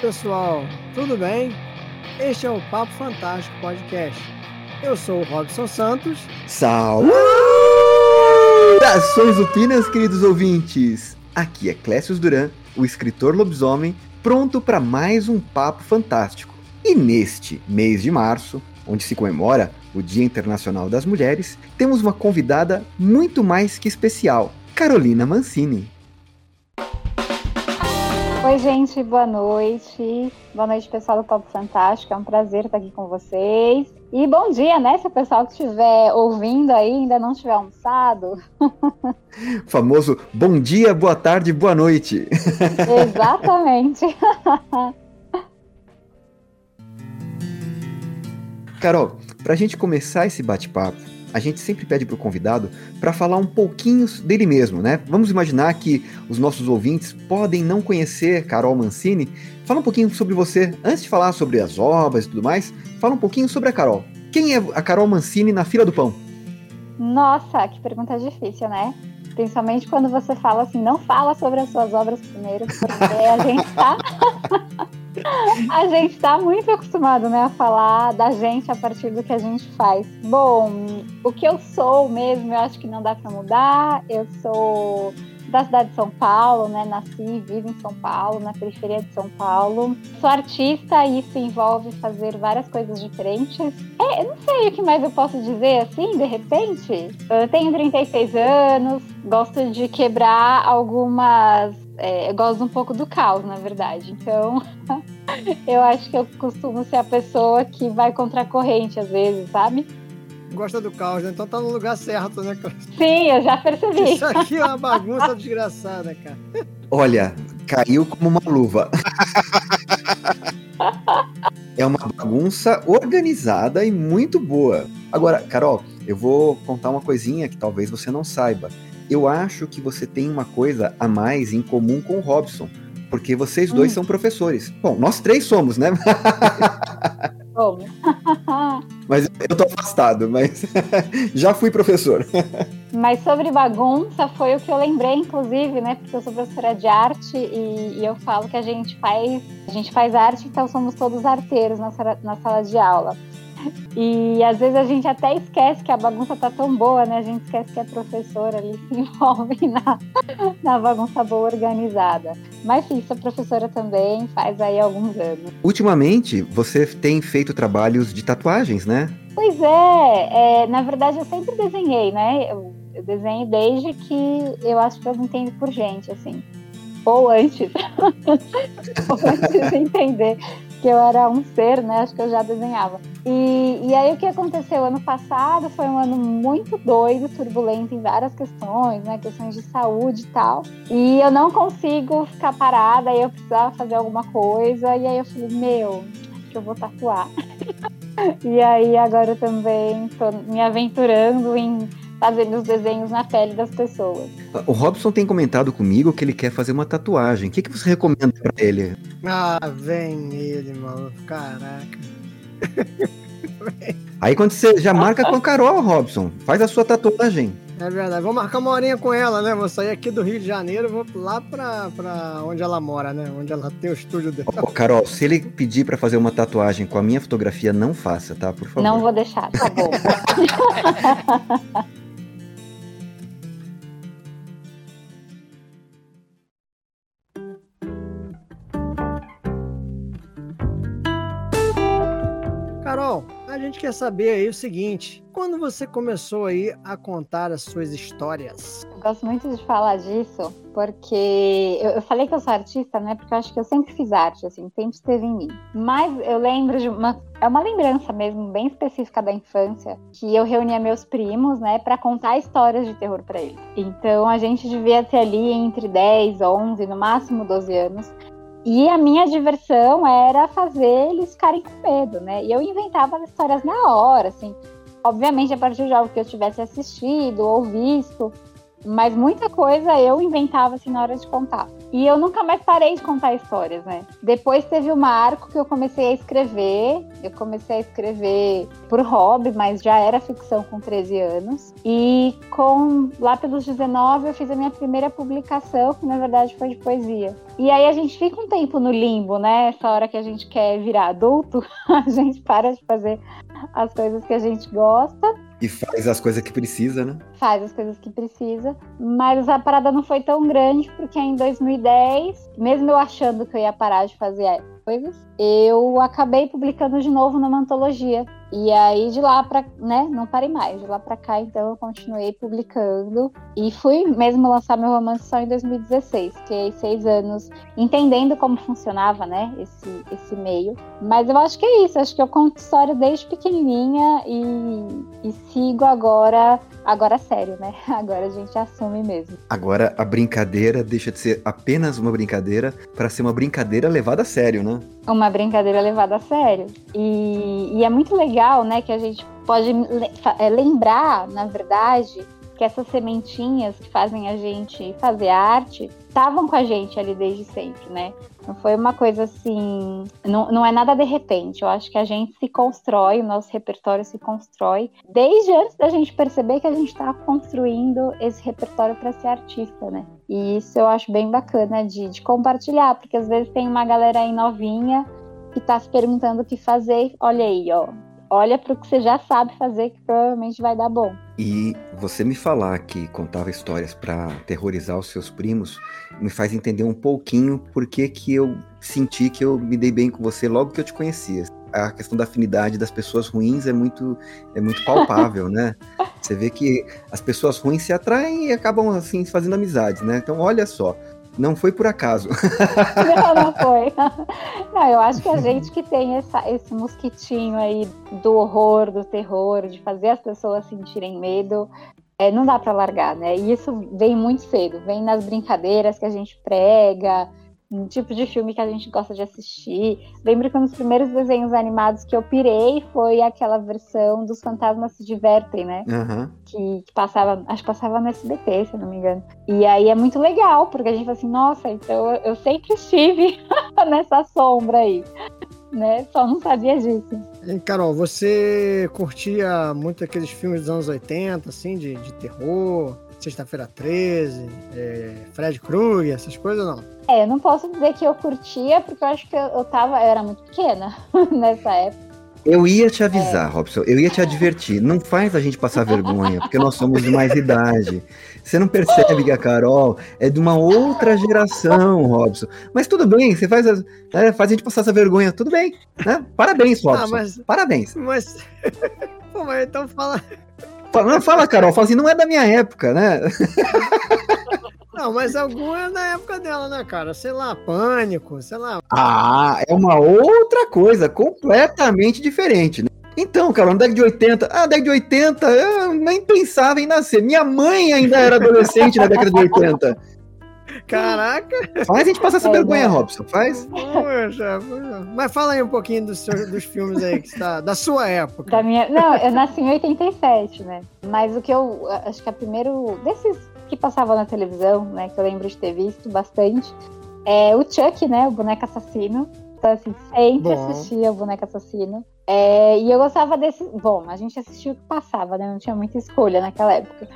pessoal, tudo bem? Este é o Papo Fantástico Podcast. Eu sou o Robson Santos. Saudações upinas, queridos ouvintes! Aqui é Clécio Duran, o escritor lobisomem, pronto para mais um Papo Fantástico. E neste mês de março, onde se comemora o Dia Internacional das Mulheres, temos uma convidada muito mais que especial, Carolina Mancini. Oi, gente, boa noite. Boa noite, pessoal do Papo Fantástico. É um prazer estar aqui com vocês. E bom dia, né? Se o pessoal que estiver ouvindo aí ainda não tiver almoçado. famoso bom dia, boa tarde, boa noite. Exatamente. Carol, para a gente começar esse bate-papo, a gente sempre pede para o convidado para falar um pouquinho dele mesmo, né? Vamos imaginar que os nossos ouvintes podem não conhecer Carol Mancini. Fala um pouquinho sobre você, antes de falar sobre as obras e tudo mais, fala um pouquinho sobre a Carol. Quem é a Carol Mancini na fila do pão? Nossa, que pergunta difícil, né? Principalmente quando você fala assim, não fala sobre as suas obras primeiro, porque a gente tá. a gente está muito acostumado né, a falar da gente a partir do que a gente faz. Bom, o que eu sou mesmo, eu acho que não dá para mudar. Eu sou da cidade de São Paulo, né? Nasci e vivo em São Paulo, na periferia de São Paulo. Sou artista e isso envolve fazer várias coisas diferentes. É, eu não sei o que mais eu posso dizer assim, de repente. Eu tenho 36 anos, gosto de quebrar algumas. É, eu gosto um pouco do caos, na verdade. Então, eu acho que eu costumo ser a pessoa que vai contra a corrente às vezes, sabe? gosta do caos, né? Então tá no lugar certo, né, Sim, eu já percebi. Isso aqui é uma bagunça desgraçada, cara. Olha, caiu como uma luva. é uma bagunça organizada e muito boa. Agora, Carol, eu vou contar uma coisinha que talvez você não saiba. Eu acho que você tem uma coisa a mais em comum com o Robson, porque vocês dois hum. são professores. Bom, nós três somos, né? Como? mas eu tô afastado, mas já fui professor. mas sobre bagunça foi o que eu lembrei, inclusive, né? Porque eu sou professora de arte e, e eu falo que a gente faz, a gente faz arte, então somos todos arteiros na, na sala de aula. E às vezes a gente até esquece que a bagunça tá tão boa, né? A gente esquece que a professora ali se envolve na, na bagunça boa organizada. Mas sim, sou professora também, faz aí alguns anos. Ultimamente, você tem feito trabalhos de tatuagens, né? Pois é, é na verdade eu sempre desenhei, né? Eu, eu desenho desde que eu acho que eu entendo por gente, assim ou antes, ou antes de entender que eu era um ser, né? Acho que eu já desenhava. E, e aí o que aconteceu ano passado foi um ano muito doido, turbulento em várias questões, né? Questões de saúde e tal. E eu não consigo ficar parada, aí eu precisava fazer alguma coisa. E aí eu falei, meu, que eu vou tatuar. e aí agora eu também tô me aventurando em fazendo os desenhos na pele das pessoas. O Robson tem comentado comigo que ele quer fazer uma tatuagem. O que, que você recomenda para ele? Ah, vem ele, mano. Caraca. Aí quando você já marca com a Carol, Robson, faz a sua tatuagem. É verdade. Vou marcar uma horinha com ela, né? Vou sair aqui do Rio de Janeiro, vou lá pra, pra onde ela mora, né? Onde ela tem o estúdio dela. Ô, Carol, se ele pedir pra fazer uma tatuagem com a minha fotografia, não faça, tá? Por favor. Não vou deixar, tá bom. a gente quer saber aí o seguinte: quando você começou aí a contar as suas histórias? Eu gosto muito de falar disso, porque eu, eu falei que eu sou artista, né? Porque eu acho que eu sempre fiz arte, assim, sempre esteve em mim. Mas eu lembro de uma. É uma lembrança mesmo, bem específica da infância, que eu reunia meus primos, né, para contar histórias de terror para eles. Então a gente devia ter ali entre 10, 11, no máximo 12 anos. E a minha diversão era fazer eles ficarem com medo, né? E eu inventava as histórias na hora, assim. Obviamente, a partir de algo que eu tivesse assistido ou visto. Mas muita coisa eu inventava assim na hora de contar. E eu nunca mais parei de contar histórias, né? Depois teve o marco que eu comecei a escrever. Eu comecei a escrever por hobby, mas já era ficção com 13 anos. E com lá pelos 19 eu fiz a minha primeira publicação, que na verdade foi de poesia. E aí a gente fica um tempo no limbo, né? Essa hora que a gente quer virar adulto, a gente para de fazer as coisas que a gente gosta e faz as coisas que precisa, né? Faz as coisas que precisa. Mas a parada não foi tão grande, porque em 2010, mesmo eu achando que eu ia parar de fazer coisas, eu acabei publicando de novo numa antologia. E aí de lá para, né, não parei mais. De lá para cá, então eu continuei publicando e fui mesmo lançar meu romance só em 2016, fiquei seis anos entendendo como funcionava, né, esse esse meio. Mas eu acho que é isso. Acho que eu conto história desde pequenininha e, e sigo agora agora sério, né? Agora a gente assume mesmo. Agora a brincadeira deixa de ser apenas uma brincadeira para ser uma brincadeira levada a sério, né? Uma brincadeira levada a sério. E, e é muito legal, né, que a gente pode é, lembrar, na verdade, que essas sementinhas que fazem a gente fazer arte estavam com a gente ali desde sempre, né? Não foi uma coisa assim. Não, não é nada de repente. Eu acho que a gente se constrói, o nosso repertório se constrói desde antes da gente perceber que a gente está construindo esse repertório para ser artista, né? E isso eu acho bem bacana de, de compartilhar, porque às vezes tem uma galera aí novinha que está se perguntando o que fazer. Olha aí, ó olha para o que você já sabe fazer, que provavelmente vai dar bom. E você me falar que contava histórias para terrorizar os seus primos me faz entender um pouquinho por que, que eu senti que eu me dei bem com você logo que eu te conhecia. A questão da afinidade das pessoas ruins é muito, é muito palpável, né? Você vê que as pessoas ruins se atraem e acabam assim fazendo amizades, né? Então, olha só, não foi por acaso. Não, não foi. Não, eu acho que a gente que tem essa, esse mosquitinho aí do horror, do terror, de fazer as pessoas sentirem medo, é, não dá para largar, né? E isso vem muito cedo, vem nas brincadeiras que a gente prega, um tipo de filme que a gente gosta de assistir. Lembro que um dos primeiros desenhos animados que eu pirei foi aquela versão dos Fantasmas se Divertem, né? Uhum. Que, que, passava, acho que passava no SBT, se eu não me engano. E aí é muito legal, porque a gente fala assim, nossa, então eu, eu sempre estive nessa sombra aí. Né? Só não sabia disso. E, Carol, você curtia muito aqueles filmes dos anos 80, assim, de, de terror? Sexta-feira 13, é, Fred Krueger, essas coisas não? É, eu não posso dizer que eu curtia, porque eu acho que eu, eu tava, eu era muito pequena nessa época. Eu ia te avisar, é. Robson, eu ia te advertir. Não faz a gente passar vergonha, porque nós somos de mais idade. Você não percebe que a Carol é de uma outra geração, Robson. Mas tudo bem, você faz a, é, faz a gente passar essa vergonha, tudo bem. Né? Parabéns, ah, Robson. Ah, mas, Parabéns. Mas, Pô, mas então fala. Não, fala, Carol, fala assim, não é da minha época, né? Não, mas alguma é na época dela, né, cara? Sei lá, pânico, sei lá. Ah, é uma outra coisa, completamente diferente, né? Então, cara, na década de 80, ah, década de 80, eu nem pensava em nascer. Minha mãe ainda era adolescente na década de 80. Caraca! Faz a gente passar essa é, vergonha, né? Robson, faz. Poxa, mas fala aí um pouquinho dos, seus, dos filmes aí, que está, da sua época. Da minha, não, eu nasci em 87, né? Mas o que eu, acho que é primeiro, desses que passava na televisão, né, que eu lembro de ter visto bastante, é o Chuck, né, o boneco assassino. Então, assim, sempre Bom. assistia o boneco assassino. É, e eu gostava desse. Bom, a gente assistia o que passava, né? Não tinha muita escolha naquela época.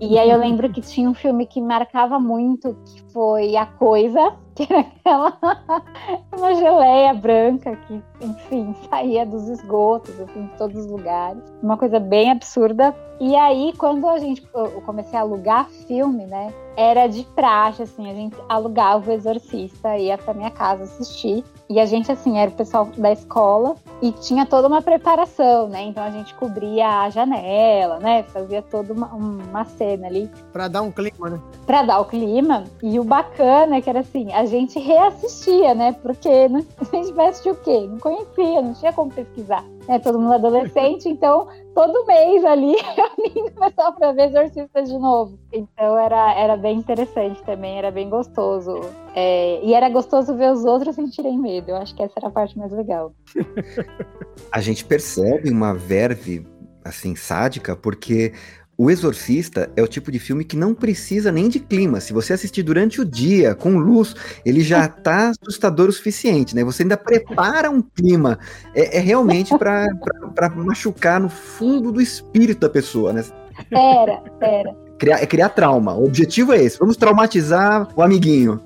E aí eu lembro que tinha um filme que marcava muito, que foi A Coisa, que era aquela uma geleia branca que, enfim, saía dos esgotos, assim, de todos os lugares. Uma coisa bem absurda. E aí, quando a gente eu comecei a alugar filme, né? Era de praxe, assim, a gente alugava o Exorcista, ia pra minha casa assistir. E a gente, assim, era o pessoal da escola e tinha toda uma preparação, né? Então a gente cobria a janela, né? Fazia toda uma, uma cena ali. Pra dar um clima, né? Pra dar o clima. E o bacana é que era assim, a gente reassistia, né? Porque não, a gente vai assistir o quê? Não conhecia, não tinha como pesquisar. Né? Todo mundo adolescente, então todo mês ali eu começava pra ver Exorcista de novo. Então era, era bem interessante também, era bem gostoso. É, e era gostoso ver os outros sentirem medo. Eu acho que essa era a parte mais legal. A gente percebe uma verve assim sádica porque O Exorcista é o tipo de filme que não precisa nem de clima. Se você assistir durante o dia, com luz, ele já tá assustador o suficiente, né? Você ainda prepara um clima. É, é realmente para machucar no fundo do espírito da pessoa, né? Pera, pera. Criar, é criar trauma. O objetivo é esse. Vamos traumatizar o amiguinho.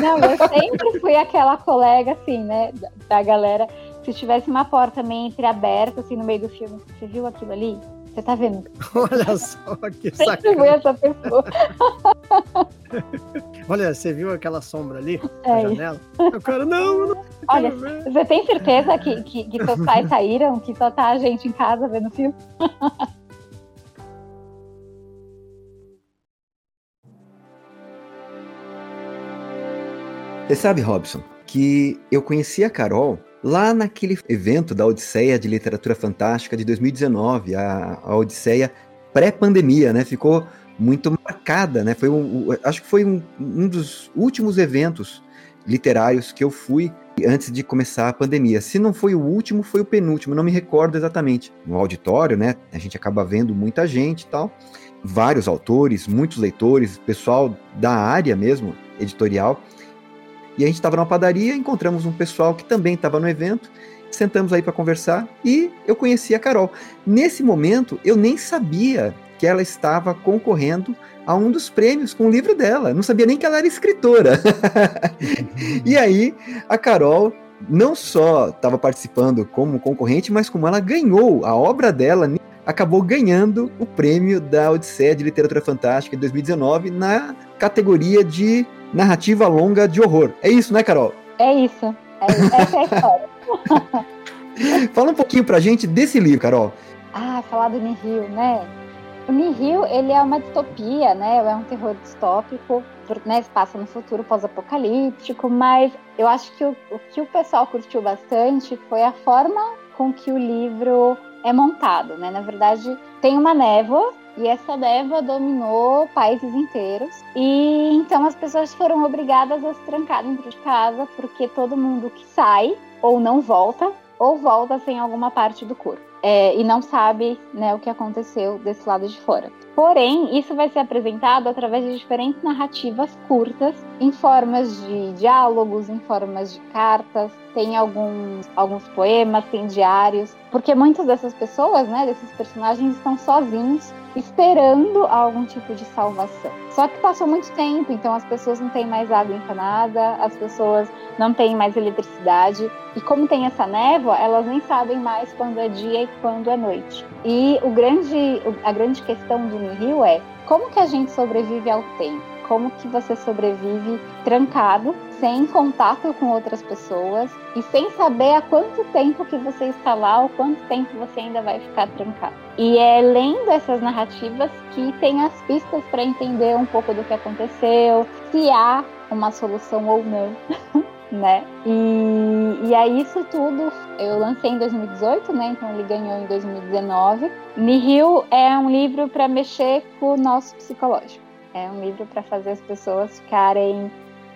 Não, eu sempre fui aquela colega, assim, né, da, da galera. Se tivesse uma porta meio entreaberta, assim, no meio do filme, você viu aquilo ali? Você tá vendo? Olha só que Sempre fui essa pessoa. Olha, você viu aquela sombra ali É na isso. janela? O cara, não, não Olha, ver. você tem certeza que, que, que seus pais saíram? Que só tá a gente em casa vendo filme? Você sabe, Robson, que eu conheci a Carol lá naquele evento da Odisseia de Literatura Fantástica de 2019, a, a Odisseia pré-pandemia, né? Ficou muito marcada, né? Foi um, acho que foi um, um dos últimos eventos literários que eu fui antes de começar a pandemia. Se não foi o último, foi o penúltimo, não me recordo exatamente. No auditório, né? A gente acaba vendo muita gente e tal. Vários autores, muitos leitores, pessoal da área mesmo, editorial. E a gente estava numa padaria, encontramos um pessoal que também estava no evento, sentamos aí para conversar e eu conheci a Carol. Nesse momento, eu nem sabia que ela estava concorrendo a um dos prêmios com o livro dela. Não sabia nem que ela era escritora. e aí, a Carol não só estava participando como concorrente, mas como ela ganhou a obra dela, acabou ganhando o prêmio da Odisseia de Literatura Fantástica de 2019 na categoria de narrativa longa de horror. É isso, né, Carol? É isso. É, essa é a história. Fala um pouquinho pra gente desse livro, Carol. Ah, falar do Nihil, né? O Nihil, ele é uma distopia, né? É um terror distópico, né? Se passa no futuro pós-apocalíptico, mas eu acho que o, o que o pessoal curtiu bastante foi a forma com que o livro é montado, né? Na verdade, tem uma névoa e essa névoa dominou países inteiros. E então as pessoas foram obrigadas a se trancar dentro de casa, porque todo mundo que sai ou não volta, ou volta sem alguma parte do corpo. É, e não sabe né, o que aconteceu desse lado de fora. Porém, isso vai ser apresentado através de diferentes narrativas curtas, em formas de diálogos, em formas de cartas, tem alguns, alguns poemas, tem diários, porque muitas dessas pessoas, né, desses personagens, estão sozinhos, esperando algum tipo de salvação. Só que passou muito tempo, então as pessoas não têm mais água encanada, as pessoas não têm mais eletricidade, e como tem essa névoa, elas nem sabem mais quando é dia e quando é noite. E o grande, a grande questão do Nihil é como que a gente sobrevive ao tempo? Como que você sobrevive trancado, sem contato com outras pessoas e sem saber há quanto tempo que você está lá ou quanto tempo você ainda vai ficar trancado. E é lendo essas narrativas que tem as pistas para entender um pouco do que aconteceu, se há uma solução ou não. né? E, e aí isso tudo eu lancei em 2018, né? Então ele ganhou em 2019. Nihil é um livro para mexer com o nosso psicológico. É um livro para fazer as pessoas ficarem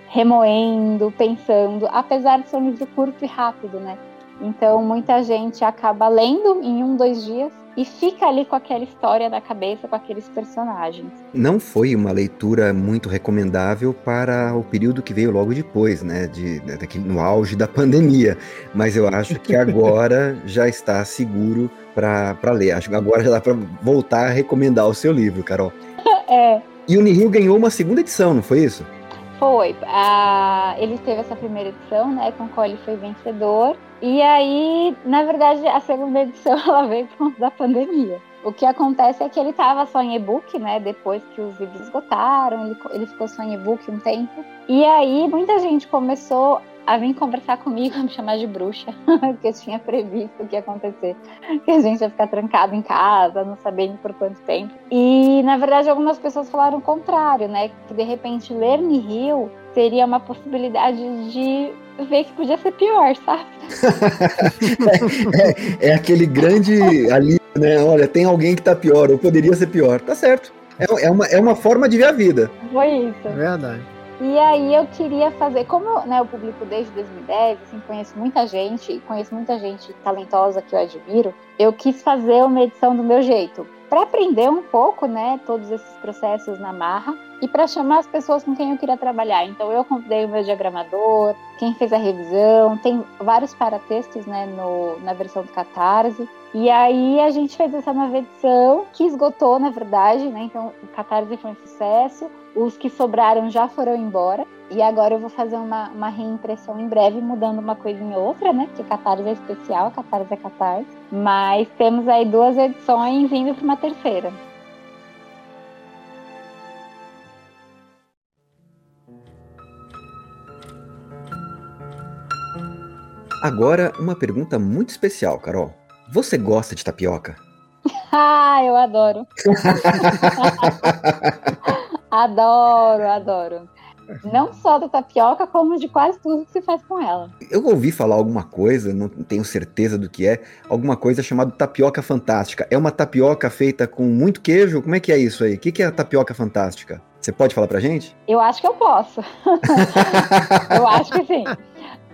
remoendo, pensando, apesar de ser um livro curto e rápido, né? Então muita gente acaba lendo em um, dois dias e fica ali com aquela história na cabeça, com aqueles personagens. Não foi uma leitura muito recomendável para o período que veio logo depois, né? De, daquele, no auge da pandemia. Mas eu acho que agora já está seguro para ler. Acho que agora já dá para voltar a recomendar o seu livro, Carol. É. E o Nihil ganhou uma segunda edição, não foi isso? Foi. Ele teve essa primeira edição, né? Com qual ele foi vencedor. E aí, na verdade, a segunda edição ela veio por conta da pandemia. O que acontece é que ele estava só em e-book, né? Depois que os livros esgotaram, ele, ele ficou só em e-book um tempo. E aí, muita gente começou a vir conversar comigo, a me chamar de bruxa, porque eu tinha previsto o que ia acontecer, que a gente ia ficar trancado em casa, não sabendo por quanto tempo. E, na verdade, algumas pessoas falaram o contrário, né? Que de repente ler Nihil seria uma possibilidade de ver que podia ser pior, sabe? é, é, aquele grande alívio, né? Olha, tem alguém que tá pior, ou poderia ser pior. Tá certo. É, é, uma, é uma forma de ver a vida. Foi isso. É verdade. E aí eu queria fazer, como né, eu publico desde 2010, assim, conheço muita gente, conheço muita gente talentosa que eu admiro, eu quis fazer uma edição do meu jeito. Para aprender um pouco, né, todos esses processos na marra e para chamar as pessoas com quem eu queria trabalhar. Então eu convidei o meu diagramador, quem fez a revisão, tem vários paratextos, né, no, na versão do Catarse. E aí a gente fez essa nova edição que esgotou, na verdade, né? Então o Catarse foi um sucesso. Os que sobraram já foram embora. E agora eu vou fazer uma, uma reimpressão em breve, mudando uma coisa em outra, né? Porque Catarse é especial, Catarse é Catarse. Mas temos aí duas edições indo para uma terceira. Agora, uma pergunta muito especial, Carol. Você gosta de tapioca? ah, eu adoro. adoro, adoro. Não só da tapioca, como de quase tudo que se faz com ela. Eu ouvi falar alguma coisa, não tenho certeza do que é, alguma coisa chamada tapioca fantástica. É uma tapioca feita com muito queijo? Como é que é isso aí? O que é a tapioca fantástica? Você pode falar pra gente? Eu acho que eu posso. eu acho que sim.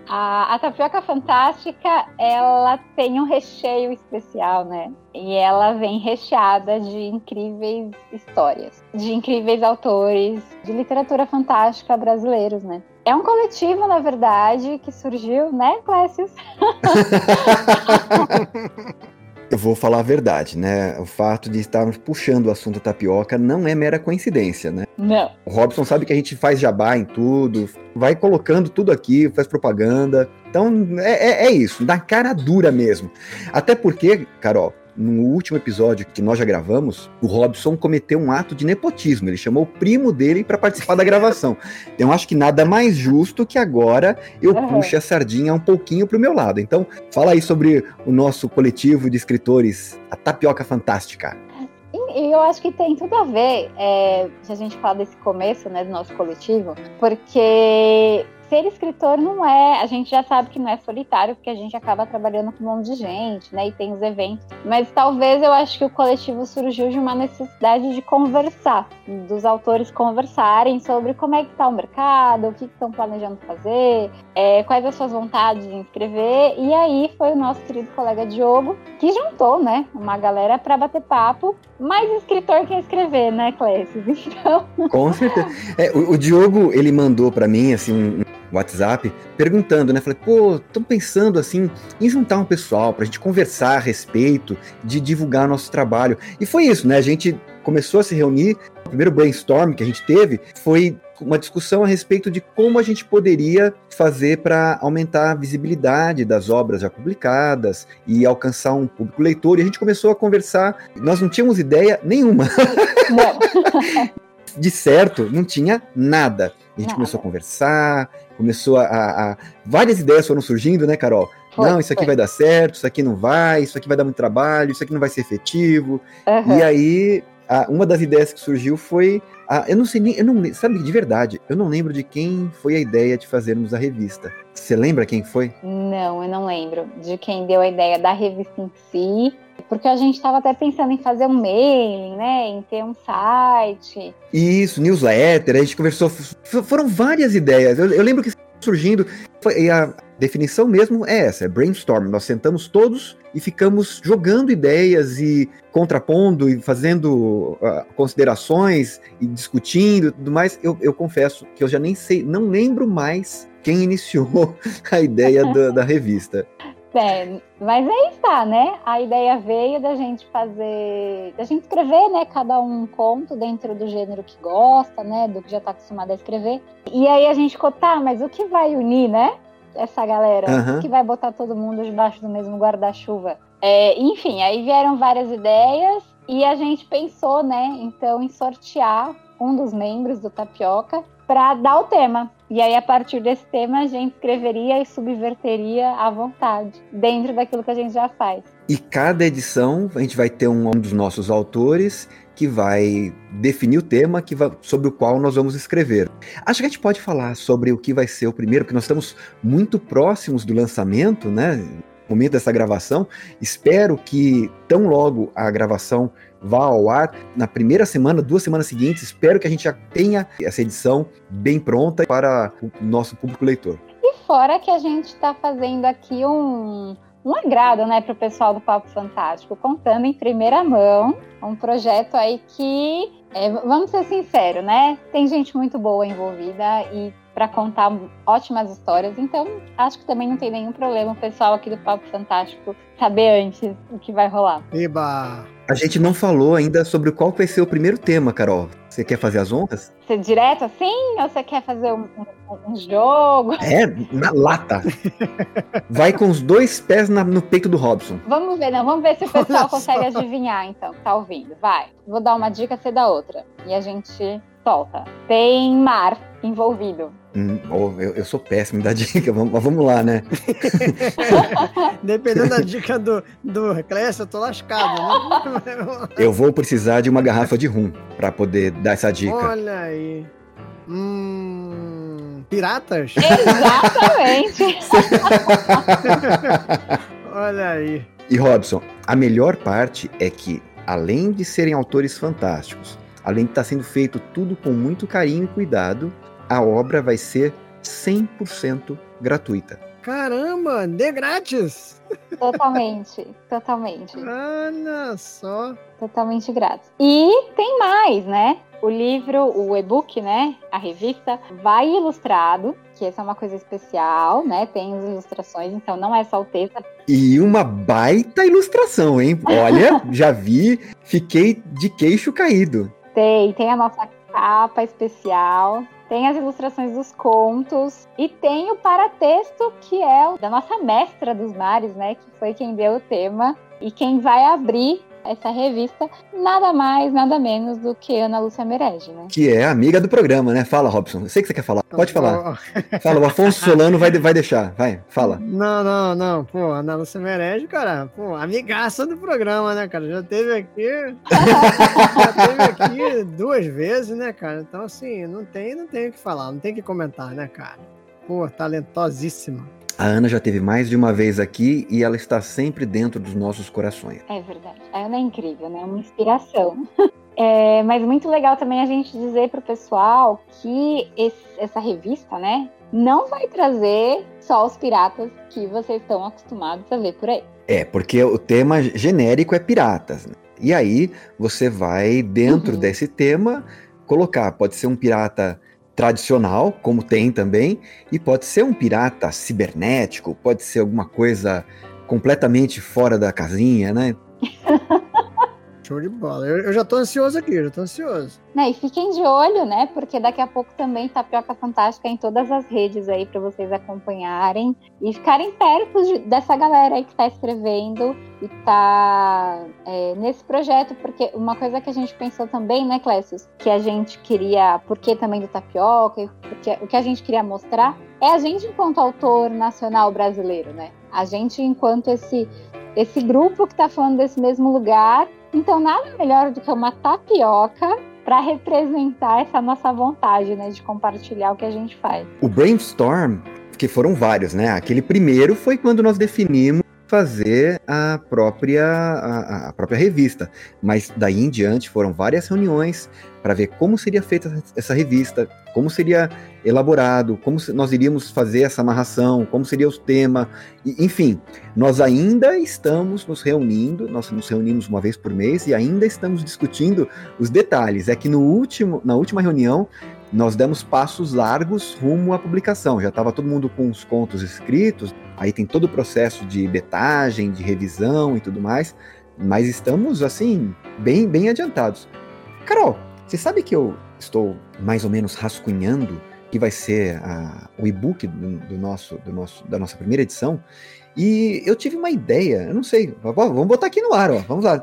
A, a, tapioca fantástica, ela tem um recheio especial, né? E ela vem recheada de incríveis histórias, de incríveis autores de literatura fantástica brasileiros, né? É um coletivo, na verdade, que surgiu, né, Clécius? Eu vou falar a verdade, né? O fato de estarmos puxando o assunto tapioca não é mera coincidência, né? Não. O Robson sabe que a gente faz jabá em tudo, vai colocando tudo aqui, faz propaganda. Então é, é, é isso, na cara dura mesmo. Até porque, Carol, no último episódio que nós já gravamos, o Robson cometeu um ato de nepotismo. Ele chamou o primo dele para participar da gravação. Então, acho que nada mais justo que agora eu uhum. puxe a sardinha um pouquinho pro meu lado. Então, fala aí sobre o nosso coletivo de escritores, a Tapioca Fantástica. E eu acho que tem tudo a ver, é, se a gente falar desse começo, né, do nosso coletivo, porque ser escritor não é, a gente já sabe que não é solitário, porque a gente acaba trabalhando com um monte de gente, né? E tem os eventos. Mas talvez eu acho que o coletivo surgiu de uma necessidade de conversar, dos autores conversarem sobre como é que está o mercado, o que estão planejando fazer, é, quais as suas vontades em escrever. E aí foi o nosso querido colega Diogo que juntou, né, uma galera para bater papo. Mais escritor que escrever, né, Clécio? Então. Com certeza. É, o, o Diogo, ele mandou para mim assim um WhatsApp, perguntando, né? Falei, pô, estão pensando assim em juntar um pessoal para a gente conversar a respeito de divulgar nosso trabalho. E foi isso, né? A gente começou a se reunir. O primeiro brainstorm que a gente teve foi uma discussão a respeito de como a gente poderia fazer para aumentar a visibilidade das obras já publicadas e alcançar um público leitor. E a gente começou a conversar. Nós não tínhamos ideia nenhuma. de certo, não tinha nada. A gente começou a conversar, começou a, a, Várias ideias foram surgindo, né, Carol? Foi, não, isso aqui foi. vai dar certo, isso aqui não vai, isso aqui vai dar muito trabalho, isso aqui não vai ser efetivo. Uhum. E aí, a, uma das ideias que surgiu foi. A, eu não sei nem. Eu não, sabe, de verdade, eu não lembro de quem foi a ideia de fazermos a revista. Você lembra quem foi? Não, eu não lembro de quem deu a ideia da revista em si. Porque a gente estava até pensando em fazer um mailing, né? Em ter um site. Isso, newsletter, a gente conversou. Foram várias ideias. Eu, eu lembro que surgindo. Foi, e a definição mesmo é essa: é brainstorm. Nós sentamos todos e ficamos jogando ideias e contrapondo e fazendo uh, considerações e discutindo tudo mais. Eu, eu confesso que eu já nem sei, não lembro mais quem iniciou a ideia da, da revista. É, mas aí está, né? A ideia veio da gente fazer, da gente escrever, né? Cada um conto dentro do gênero que gosta, né? Do que já está acostumado a escrever. E aí a gente ficou, tá, mas o que vai unir, né? Essa galera, uhum. o que vai botar todo mundo debaixo do mesmo guarda-chuva? É, enfim, aí vieram várias ideias e a gente pensou, né? Então, em sortear um dos membros do Tapioca para dar o tema. E aí, a partir desse tema, a gente escreveria e subverteria à vontade, dentro daquilo que a gente já faz. E cada edição, a gente vai ter um, um dos nossos autores que vai definir o tema que vai, sobre o qual nós vamos escrever. Acho que a gente pode falar sobre o que vai ser o primeiro, porque nós estamos muito próximos do lançamento, né? momento dessa gravação. Espero que tão logo a gravação vá ao ar na primeira semana, duas semanas seguintes. Espero que a gente já tenha essa edição bem pronta para o nosso público leitor. E fora que a gente está fazendo aqui um, um agrado, né, para o pessoal do Papo Fantástico, contando em primeira mão um projeto aí que, é, vamos ser sinceros, né, tem gente muito boa envolvida e para contar ótimas histórias. Então, acho que também não tem nenhum problema o pessoal aqui do Papo Fantástico saber antes o que vai rolar. Eba! A gente não falou ainda sobre qual vai ser o primeiro tema, Carol. Você quer fazer as honras? Você direto assim ou você quer fazer um, um, um jogo? É, na lata. Vai com os dois pés na, no peito do Robson. Vamos ver, não. Vamos ver se o pessoal consegue adivinhar, então. Tá ouvindo? Vai. Vou dar uma dica, você dá outra. E a gente solta. Tem mar envolvido. Hum, oh, eu, eu, sou péssimo da dica, vamos, vamos lá, né? Dependendo da dica do, do Clécio, eu tô lascado, né? eu vou precisar de uma garrafa de rum para poder dar essa dica. Olha aí. Hum, piratas? Exatamente. Olha aí. E Robson, a melhor parte é que, além de serem autores fantásticos, além de estar sendo feito tudo com muito carinho e cuidado, a obra vai ser 100% gratuita. Caramba, de grátis! Totalmente, totalmente. Olha só. Totalmente grátis. E tem mais, né? O livro, o e-book, né? A revista vai ilustrado, que essa é uma coisa especial, né? Tem as ilustrações, então não é só o texto. E uma baita ilustração, hein? Olha, já vi, fiquei de queixo caído. Tem, tem a nossa capa especial, tem as ilustrações dos contos e tem o paratexto que é o da nossa mestra dos mares, né, que foi quem deu o tema. E quem vai abrir essa revista, nada mais, nada menos do que Ana Lúcia Merege, né? Que é amiga do programa, né? Fala, Robson. Eu sei que você quer falar. Pode falar. fala, o Afonso Solano vai, vai deixar. Vai, fala. Não, não, não. Pô, Ana Lúcia Merege, cara, pô, amigaça do programa, né, cara? Já teve aqui. já teve aqui duas vezes, né, cara? Então, assim, não tem, não tem o que falar, não tem o que comentar, né, cara? Pô, talentosíssima. A Ana já teve mais de uma vez aqui e ela está sempre dentro dos nossos corações. É verdade. A Ana é incrível, né? Uma inspiração. É, mas muito legal também a gente dizer para o pessoal que esse, essa revista, né, não vai trazer só os piratas que vocês estão acostumados a ver por aí. É, porque o tema genérico é piratas. Né? E aí você vai, dentro uhum. desse tema, colocar. Pode ser um pirata tradicional, como tem também, e pode ser um pirata cibernético, pode ser alguma coisa completamente fora da casinha, né? Show de bola. Eu, eu já tô ansioso aqui, já tô ansioso. E fiquem de olho, né? Porque daqui a pouco também Tapioca Fantástica em todas as redes aí para vocês acompanharem e ficarem perto de, dessa galera aí que tá escrevendo e tá é, nesse projeto, porque uma coisa que a gente pensou também, né, Clécius, que a gente queria, porque também do Tapioca, porque o que a gente queria mostrar é a gente enquanto autor nacional brasileiro, né? A gente enquanto esse esse grupo que está falando desse mesmo lugar então, nada melhor do que uma tapioca para representar essa nossa vontade, né, de compartilhar o que a gente faz. O brainstorm, que foram vários, né? Aquele primeiro foi quando nós definimos fazer a própria, a, a, própria revista. Mas daí em diante foram várias reuniões para ver como seria feita essa revista, como seria elaborado, como nós iríamos fazer essa amarração, como seria o tema, enfim, nós ainda estamos nos reunindo, nós nos reunimos uma vez por mês e ainda estamos discutindo os detalhes. É que no último, na última reunião nós demos passos largos rumo à publicação. Já estava todo mundo com os contos escritos, aí tem todo o processo de betagem, de revisão e tudo mais, mas estamos assim bem bem adiantados. Carol, você sabe que eu estou mais ou menos rascunhando que vai ser a, o e-book do, do, nosso, do nosso, da nossa primeira edição. E eu tive uma ideia, eu não sei, vamos botar aqui no ar, ó. Vamos lá.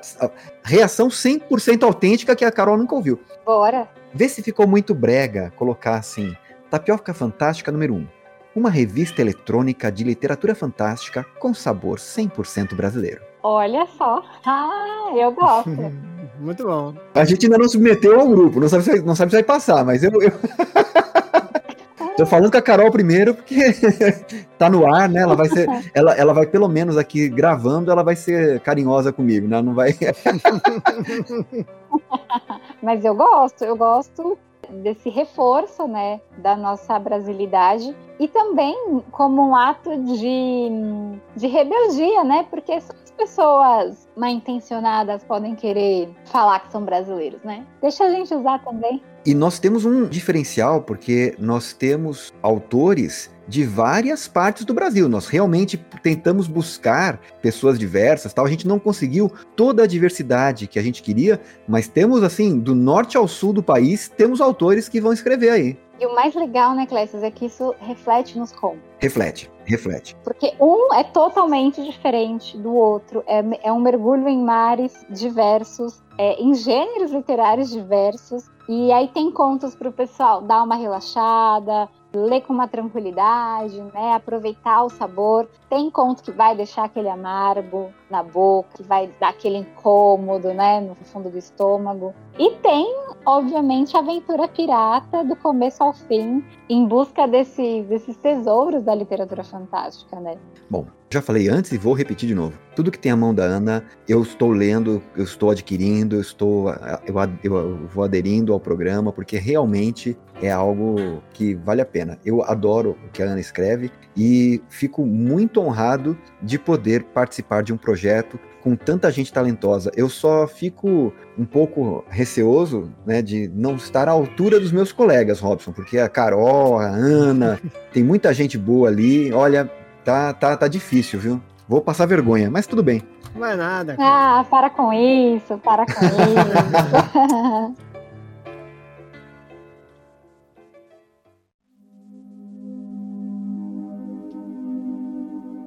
Reação 100% autêntica que a Carol nunca ouviu. Bora. Vê se ficou muito brega colocar assim: Tapioca Fantástica número 1. Uma revista eletrônica de literatura fantástica com sabor 100% brasileiro. Olha só. Ah, eu gosto. Muito bom. A gente ainda não submeteu ao grupo, não sabe se, não sabe se vai passar, mas eu. eu... Tô falando com a Carol primeiro, porque tá no ar, né? Ela vai ser. Ela, ela vai, pelo menos aqui gravando, ela vai ser carinhosa comigo, né? Não vai. Mas eu gosto, eu gosto desse reforço, né, da nossa brasilidade e também como um ato de, de rebeldia, né, porque só as pessoas mal intencionadas podem querer falar que são brasileiros, né? Deixa a gente usar também. E nós temos um diferencial porque nós temos autores de várias partes do Brasil. Nós realmente tentamos buscar pessoas diversas, tal. A gente não conseguiu toda a diversidade que a gente queria, mas temos assim, do norte ao sul do país, temos autores que vão escrever aí. E o mais legal, né, Clécio, é que isso reflete nos contos. Reflete, reflete. Porque um é totalmente diferente do outro. É, é um mergulho em mares diversos, é, em gêneros literários diversos. E aí tem contos para o pessoal dar uma relaxada, ler com uma tranquilidade, né? Aproveitar o sabor. Tem conto que vai deixar aquele amargo na boca, que vai dar aquele incômodo, né? No fundo do estômago. E tem, obviamente, a aventura pirata do começo ao fim, em busca desse, desses tesouros da literatura fantástica, né? Bom, já falei antes e vou repetir de novo. Tudo que tem a mão da Ana, eu estou lendo, eu estou adquirindo, eu estou eu, eu vou aderindo ao programa porque realmente é algo que vale a pena. Eu adoro o que a Ana escreve e fico muito honrado de poder participar de um projeto com tanta gente talentosa. Eu só fico um pouco receoso, né, de não estar à altura dos meus colegas, Robson, porque a Carol, a Ana, tem muita gente boa ali. Olha, tá, tá, tá difícil, viu? Vou passar vergonha, mas tudo bem. Não é nada. Cara. Ah, para com isso, para com isso.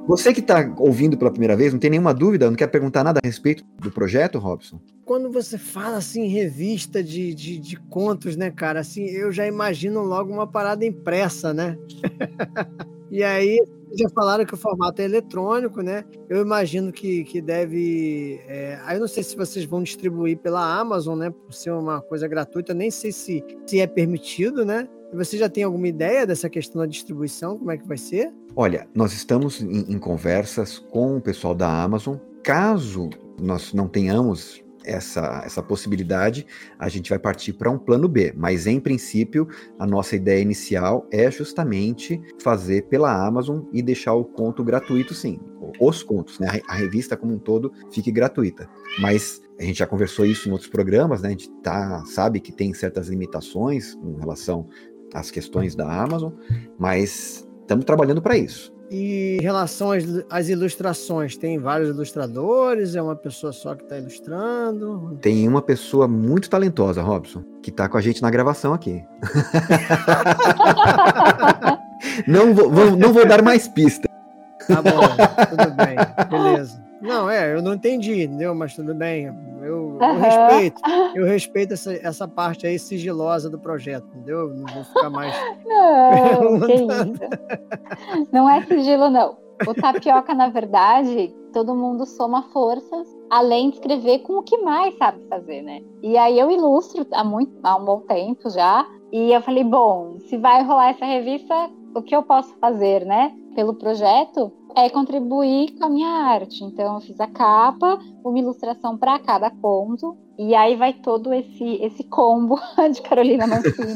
Você que está ouvindo pela primeira vez, não tem nenhuma dúvida, não quer perguntar nada a respeito do projeto, Robson? Quando você fala assim, revista de, de, de contos, né, cara, assim, eu já imagino logo uma parada impressa, né? e aí, já falaram que o formato é eletrônico, né? Eu imagino que, que deve. É, aí eu não sei se vocês vão distribuir pela Amazon, né? Por ser uma coisa gratuita, nem sei se, se é permitido, né? Você já tem alguma ideia dessa questão da distribuição? Como é que vai ser? Olha, nós estamos em, em conversas com o pessoal da Amazon. Caso nós não tenhamos essa, essa possibilidade, a gente vai partir para um plano B. Mas, em princípio, a nossa ideia inicial é justamente fazer pela Amazon e deixar o conto gratuito, sim. Os contos, né? A revista como um todo fique gratuita. Mas a gente já conversou isso em outros programas, né? A gente tá, sabe que tem certas limitações em relação as questões da Amazon, mas estamos trabalhando para isso. E em relação às, às, ilustrações, tem vários ilustradores? É uma pessoa só que está ilustrando? Tem uma pessoa muito talentosa, Robson, que está com a gente na gravação aqui. não, vou, vou, não vou dar mais pista. Tá bom, tudo bem, beleza. Não, é, eu não entendi, entendeu? Mas tudo bem. Eu, eu respeito, eu respeito essa, essa parte aí sigilosa do projeto, entendeu? Não vou ficar mais. Não, que isso. Não é sigilo, não. O tapioca, na verdade, todo mundo soma forças, além de escrever com o que mais sabe fazer, né? E aí eu ilustro há, muito, há um bom tempo já. E eu falei, bom, se vai rolar essa revista, o que eu posso fazer, né? Pelo projeto, é contribuir com a minha arte. Então, eu fiz a capa, uma ilustração para cada conto, e aí vai todo esse, esse combo de Carolina Mancini.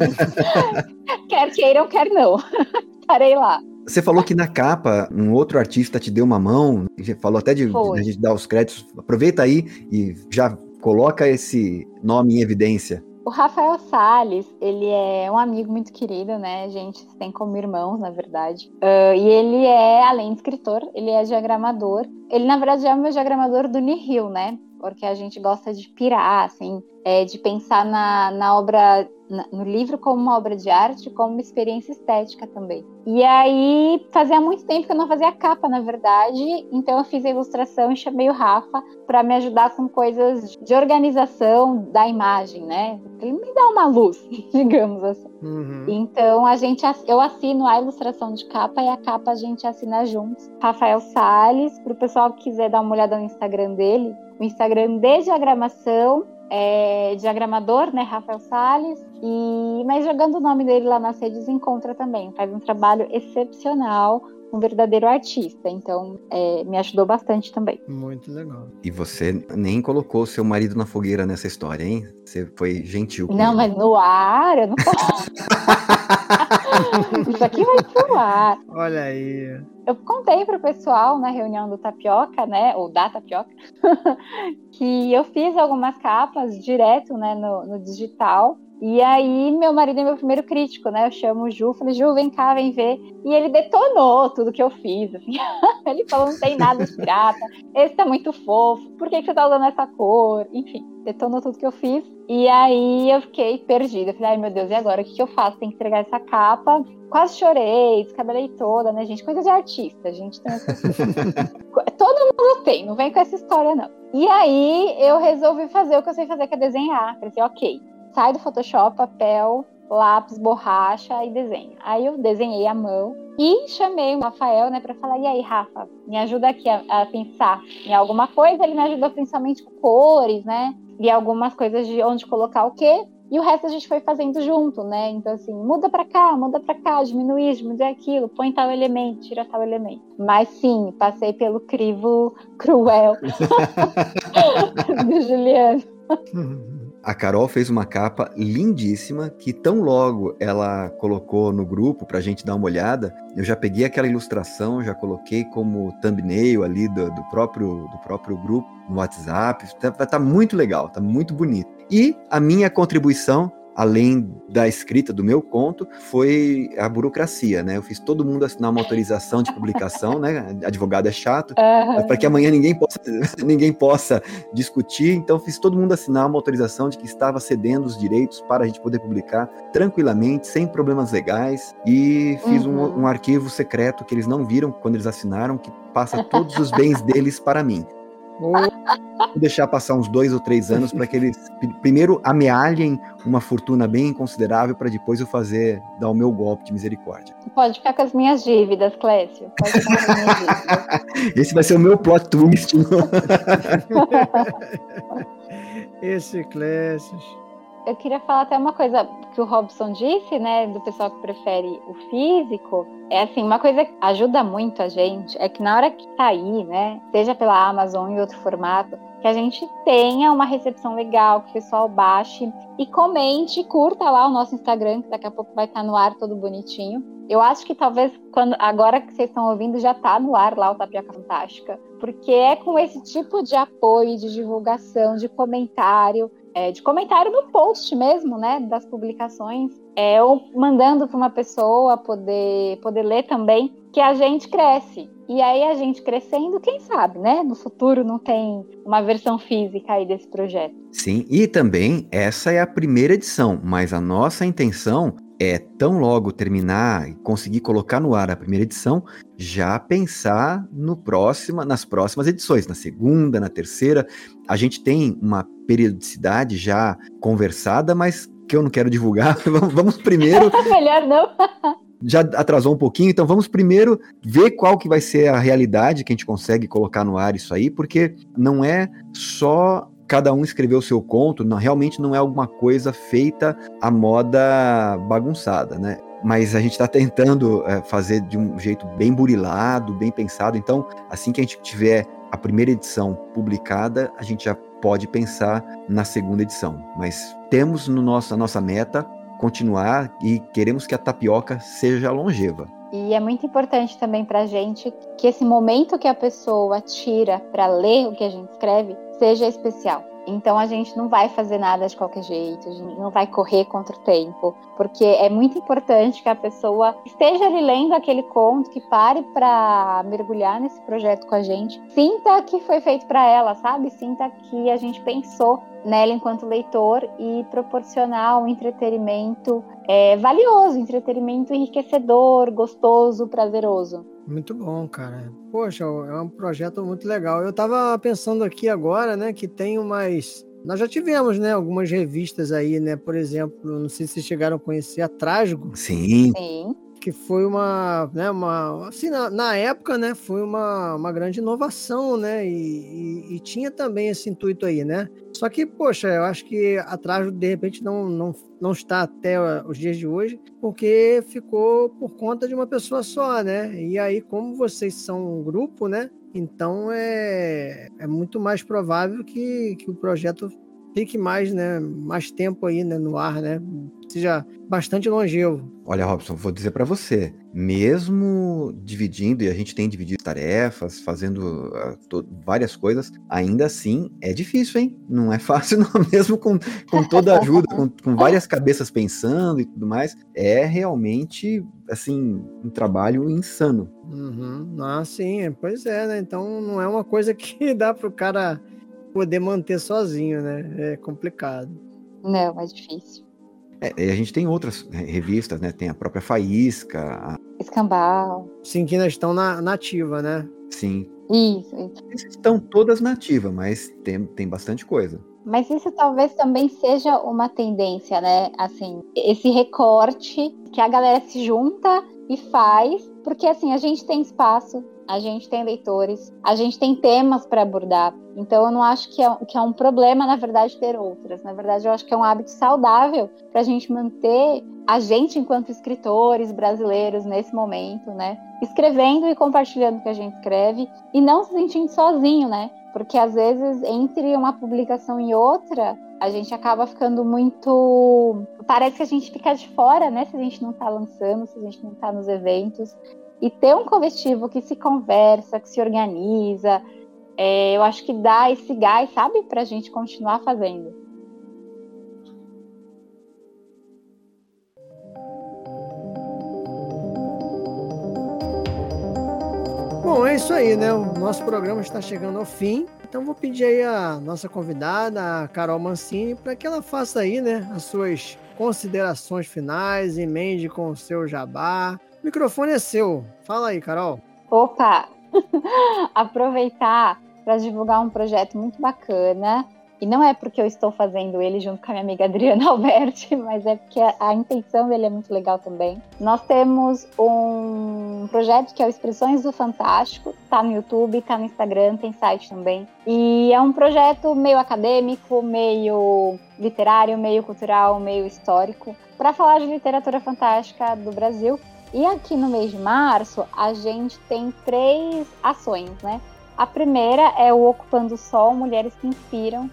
quer queiram, quer não. Estarei lá. Você falou que na capa um outro artista te deu uma mão, falou até de, de a gente dar os créditos. Aproveita aí e já coloca esse nome em evidência. O Rafael Sales, ele é um amigo muito querido, né? A gente tem como irmãos, na verdade. Uh, e ele é, além de escritor, ele é diagramador. Ele, na verdade, é o meu diagramador do Nihil, né? Porque a gente gosta de pirar, assim, é, de pensar na, na obra no livro como uma obra de arte, como uma experiência estética também. E aí, fazia muito tempo que eu não fazia capa, na verdade, então eu fiz a ilustração e chamei o Rafa para me ajudar com coisas de organização da imagem, né? Ele me dá uma luz, digamos assim. Uhum. Então, a gente, eu assino a ilustração de capa e a capa a gente assina juntos. Rafael Sales, para o pessoal que quiser dar uma olhada no Instagram dele, o Instagram de diagramação é diagramador, né, Rafael Sales, E, mas jogando o nome dele lá nas redes encontra também. Faz um trabalho excepcional, um verdadeiro artista. Então, é, me ajudou bastante também. Muito legal. E você nem colocou seu marido na fogueira nessa história, hein? Você foi gentil. com Não, ele. mas no ar, eu não posso. Isso aqui vai pro ar. Olha aí. Eu contei pro pessoal na reunião do Tapioca, né? Ou da Tapioca, que eu fiz algumas capas direto, né, no, no digital. E aí, meu marido é meu primeiro crítico, né? Eu chamo o Ju, falei, Ju, vem cá, vem ver. E ele detonou tudo que eu fiz. assim. ele falou, não tem nada de pirata, esse tá muito fofo, por que, que você tá usando essa cor? Enfim, detonou tudo que eu fiz. E aí eu fiquei perdida. Eu falei, ai meu Deus, e agora? O que, que eu faço? Tem que entregar essa capa. Quase chorei, descabelei toda, né, gente? Coisa de artista, a gente tem essa... Todo mundo tem, não vem com essa história, não. E aí eu resolvi fazer o que eu sei fazer, que é desenhar. Falei assim, ok, sai do Photoshop, papel, lápis, borracha e desenha. Aí eu desenhei à mão e chamei o Rafael, né, para falar: e aí, Rafa, me ajuda aqui a, a pensar em alguma coisa. Ele me ajudou principalmente com cores, né, e algumas coisas de onde colocar o quê. E o resto a gente foi fazendo junto, né? Então, assim, muda pra cá, muda pra cá, diminui isso, diminui aquilo, põe tal elemento, tira tal elemento. Mas sim, passei pelo crivo cruel do Juliano. A Carol fez uma capa lindíssima que tão logo ela colocou no grupo pra gente dar uma olhada, eu já peguei aquela ilustração, já coloquei como thumbnail ali do, do próprio do próprio grupo no WhatsApp. Tá, tá muito legal, tá muito bonito. E a minha contribuição além da escrita do meu conto, foi a burocracia, né? Eu fiz todo mundo assinar uma autorização de publicação, né? Advogado é chato, Aham. para que amanhã ninguém possa, ninguém possa discutir. Então, fiz todo mundo assinar uma autorização de que estava cedendo os direitos para a gente poder publicar tranquilamente, sem problemas legais. E fiz um, Uhum. um arquivo secreto que eles não viram quando eles assinaram, que passa todos os bens deles para mim. Vou deixar passar uns dois ou três anos para que eles pri- primeiro amealhem uma fortuna bem considerável para depois eu fazer dar o meu golpe de misericórdia. Pode ficar com as minhas dívidas, Clécio. Pode ficar com as minhas dívidas. Esse vai ser o meu plot twist. esse Clécio. Eu queria falar até uma coisa que o Robson disse, né, do pessoal que prefere o físico. É assim, uma coisa que ajuda muito a gente é que na hora que sair, né, seja pela Amazon em outro formato, que a gente tenha uma recepção legal, que o pessoal baixe e comente, curta lá o nosso Instagram, que daqui a pouco vai estar no ar todo bonitinho. Eu acho que talvez quando agora que vocês estão ouvindo já tá no ar lá o Tapioca Fantástica, porque é com esse tipo de apoio, de divulgação, de comentário, é, de comentário no post mesmo, né, das publicações, é, ou mandando para uma pessoa poder, poder ler também, que a gente cresce. E aí a gente crescendo, quem sabe, né, no futuro não tem uma versão física aí desse projeto. Sim, e também essa é a primeira edição, mas a nossa intenção é tão logo terminar e conseguir colocar no ar a primeira edição, já pensar no próxima, nas próximas edições, na segunda, na terceira. A gente tem uma periodicidade já conversada, mas que eu não quero divulgar. Vamos- primeiro Melhor não. já atrasou um pouquinho, então vamos primeiro ver qual que vai ser a realidade que a gente consegue colocar no ar isso aí, porque não é só cada um escrever o seu conto, não, realmente não é alguma coisa feita à moda bagunçada, né? Mas a gente está tentando é, fazer de um jeito bem burilado, bem pensado. Então, assim que a gente tiver a primeira edição publicada, a gente já pode pensar na segunda edição. Mas temos no nosso, a nossa meta continuar e queremos que a tapioca seja longeva. E é muito importante também pra gente que esse momento que a pessoa tira para ler o que a gente escreve seja especial. Então a gente não vai fazer nada de qualquer jeito, a gente não vai correr contra o tempo, porque é muito importante que a pessoa esteja ali lendo aquele conto, que pare para mergulhar nesse projeto com a gente, sinta que foi feito para ela, sabe? Sinta que a gente pensou nela enquanto leitor e proporcionar um entretenimento é, valioso, entretenimento enriquecedor, gostoso, prazeroso. Muito bom, cara. Poxa, é um projeto muito legal. Eu tava pensando aqui agora, né, que tem umas. Nós já tivemos, né, algumas revistas aí, né? Por exemplo, não sei se vocês chegaram a conhecer a Trasgo, Sim, Sim. Que foi uma, né, uma assim, na, na, época, né, foi uma, uma grande inovação, né, e, e, e, tinha também esse intuito aí, né. Só que, poxa, eu acho que atraso de repente não, não, não está até os dias de hoje, porque ficou por conta de uma pessoa só, né, e aí como vocês são um grupo, né, então é, é muito mais provável que, que o projeto fique mais, né, mais tempo aí, né, no ar, né, seja bastante longevo. Olha, Robson, vou dizer para você, mesmo dividindo, e a gente tem dividido tarefas, fazendo uh, várias coisas, ainda assim é difícil, hein? Não é fácil, não, mesmo com, com toda a ajuda, com, com várias cabeças pensando e tudo mais, é realmente, assim, um trabalho insano. Uhum. Ah, sim, pois é, né? Então não é uma coisa que dá pro cara poder manter sozinho, né? É complicado. Não, é difícil. É, a gente tem outras revistas, né? Tem a própria Faísca. A... Escambau. Sim, que ainda estão na nativa, né? Sim. Isso, isso. Estão todas nativas, mas tem, tem bastante coisa. Mas isso talvez também seja uma tendência, né? Assim, esse recorte que a galera se junta e faz, porque assim, a gente tem espaço, a gente tem leitores, a gente tem temas para abordar. Então eu não acho que é, que é um problema, na verdade, ter outras. Na verdade, eu acho que é um hábito saudável para a gente manter a gente, enquanto escritores brasileiros, nesse momento, né? Escrevendo e compartilhando o que a gente escreve e não se sentindo sozinho, né? Porque às vezes, entre uma publicação e outra, a gente acaba ficando muito. Parece que a gente fica de fora, né? Se a gente não está lançando, se a gente não está nos eventos. E ter um coletivo que se conversa, que se organiza, é, eu acho que dá esse gás, sabe, para a gente continuar fazendo. Bom, é isso aí, né? O nosso programa está chegando ao fim. Então vou pedir aí a nossa convidada, a Carol Mancini, para que ela faça aí, né, as suas considerações finais, emende com o seu jabá, o microfone é seu. Fala aí, Carol. Opa! Aproveitar para divulgar um projeto muito bacana. E não é porque eu estou fazendo ele junto com a minha amiga Adriana Alberti, mas é porque a, intenção dele é muito legal também. Nós temos um projeto que é o Expressões do Fantástico, tá no YouTube, tá no Instagram, tem site também. E é um projeto meio acadêmico, meio literário, meio cultural, meio histórico, para falar de literatura fantástica do Brasil, e aqui no mês de março, a gente tem três ações, né? A primeira é o Ocupando o Sol, Mulheres que Inspiram.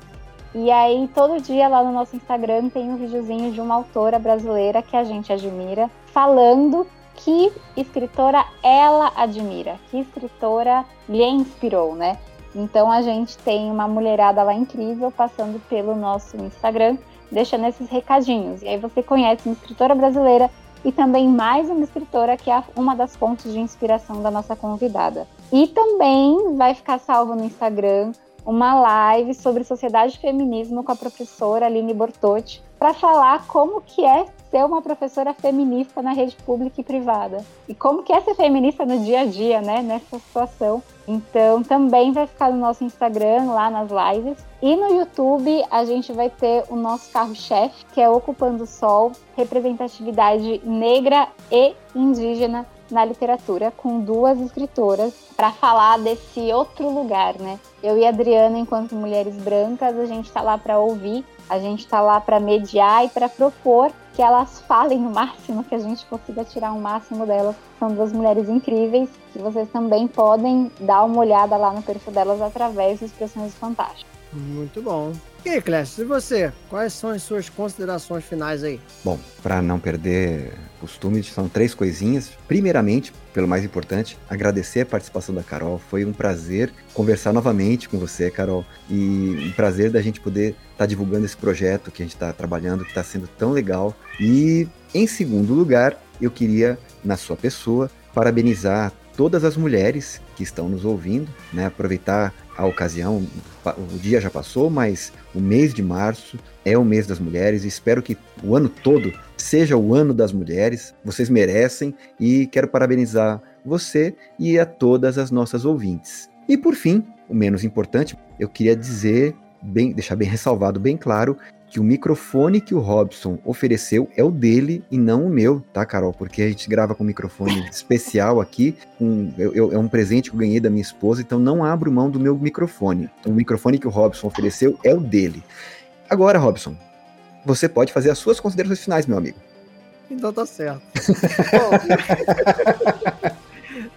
E aí, todo dia lá no nosso Instagram tem um videozinho de uma autora brasileira que a gente admira, falando que escritora ela admira, que escritora lhe inspirou, né? Então a gente tem uma mulherada lá incrível passando pelo nosso Instagram, deixando esses recadinhos. E aí você conhece uma escritora brasileira e também mais uma escritora que é uma das fontes de inspiração da nossa convidada. E também vai ficar salvo no Instagram uma live sobre sociedade e feminismo com a professora Aline Bortotti para falar como que é ser uma professora feminista na rede pública e privada. E como que é ser feminista no dia a dia, né, nessa situação. Então, também vai ficar no nosso Instagram, lá nas lives. E no YouTube, a gente vai ter o nosso carro-chefe, que é Ocupando o Sol, representatividade negra e indígena na literatura com duas escritoras para falar desse outro lugar, né? Eu e a Adriana, enquanto mulheres brancas, a gente está lá para ouvir, a gente está lá para mediar e para propor que elas falem o máximo, que a gente consiga tirar o máximo delas. São duas mulheres incríveis que vocês também podem dar uma olhada lá no perfil delas através dos Expressões Fantásticas. Muito bom. E aí, Clécio, e você? Quais são as suas considerações finais aí? Bom, para não perder costume, são três coisinhas. Primeiramente, pelo mais importante, agradecer a participação da Carol. Foi um prazer conversar novamente com você, Carol. E um prazer da gente poder estar tá divulgando esse projeto que a gente está trabalhando, que está sendo tão legal. E, em segundo lugar, eu queria, na sua pessoa, parabenizar todas as mulheres que estão nos ouvindo, né? Aproveitar a ocasião, o dia já passou, mas o mês de março é o mês das mulheres. Espero que o ano todo seja o ano das mulheres. Vocês merecem e quero parabenizar você e a todas as nossas ouvintes. E por fim, o menos importante, eu queria dizer bem, deixar bem ressalvado, bem claro, que o microfone que o Robson ofereceu é o dele e não o meu, tá, Carol? Porque a gente grava com um microfone especial aqui, com, eu, eu, é um presente que eu ganhei da minha esposa, então não abro mão do meu microfone. O microfone que o Robson ofereceu é o dele. Agora, Robson, você pode fazer as suas considerações finais, meu amigo. Então tá certo. Bom,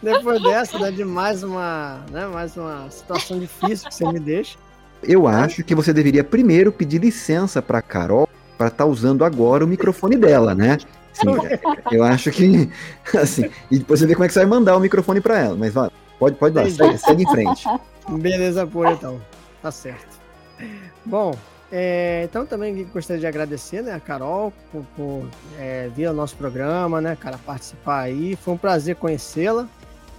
depois dessa, né, de mais uma, né, mais uma situação difícil que você me deixa. Eu acho que você deveria primeiro pedir licença para Carol para estar tá usando agora o microfone dela, né? Sim, eu acho que assim, e depois você vê como é que você vai mandar o microfone para ela, mas vai, pode pode dar, segue, segue em frente. Beleza, por então. Tá certo. Bom, é, então também gostaria de agradecer né, a Carol por, por é, vir ao nosso programa, né, cara, participar aí. Foi um prazer conhecê-la,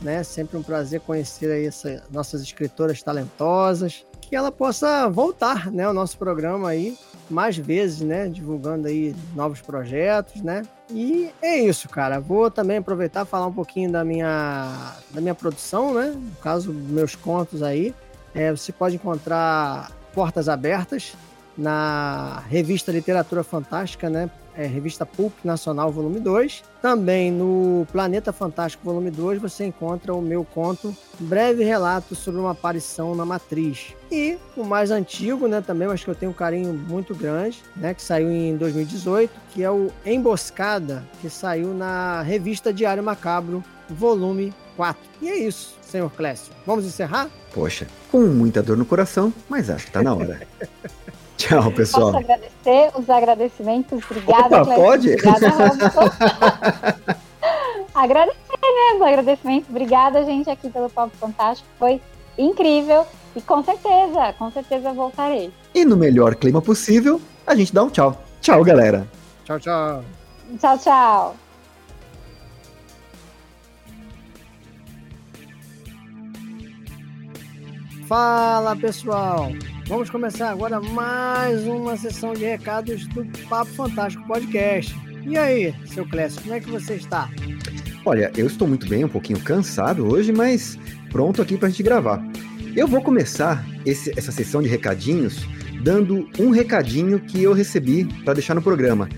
né? Sempre um prazer conhecer aí essas nossas escritoras talentosas que ela possa voltar, né, ao nosso programa aí mais vezes, né, divulgando aí novos projetos, né? E é isso, cara. Vou também aproveitar falar um pouquinho da minha da minha produção, né? No caso, meus contos aí. É, você pode encontrar Portas Abertas na revista Literatura Fantástica, né? É, revista Pulp Nacional, volume 2. Também no Planeta Fantástico, volume 2, você encontra o meu conto Breve Relato sobre uma Aparição na Matriz. E o mais antigo, né, também, mas que eu tenho um carinho muito grande, né, que saiu em 2018, que é o Emboscada, que saiu na revista Diário Macabro, volume 4. E é isso, senhor Clécio. Vamos encerrar? Poxa, com muita dor no coração, mas acho que tá na hora. Tchau, pessoal. Posso agradecer os agradecimentos. Obrigada, Opa, pode? Obrigada, agradecer, né? Os agradecimentos. Obrigada, gente, aqui pelo Papo Fantástico. Foi incrível. E com certeza, com certeza voltarei. E no melhor clima possível, a gente dá um tchau. Tchau, galera. Tchau, tchau. Tchau, tchau. Fala, pessoal. Vamos começar agora mais uma sessão de recados do Papo Fantástico Podcast. E aí, seu Clécio, como é que você está? Olha, eu estou muito bem, um pouquinho cansado hoje, mas pronto aqui para a gente gravar. Eu vou começar esse, essa sessão de recadinhos dando um recadinho que eu recebi para deixar no programa.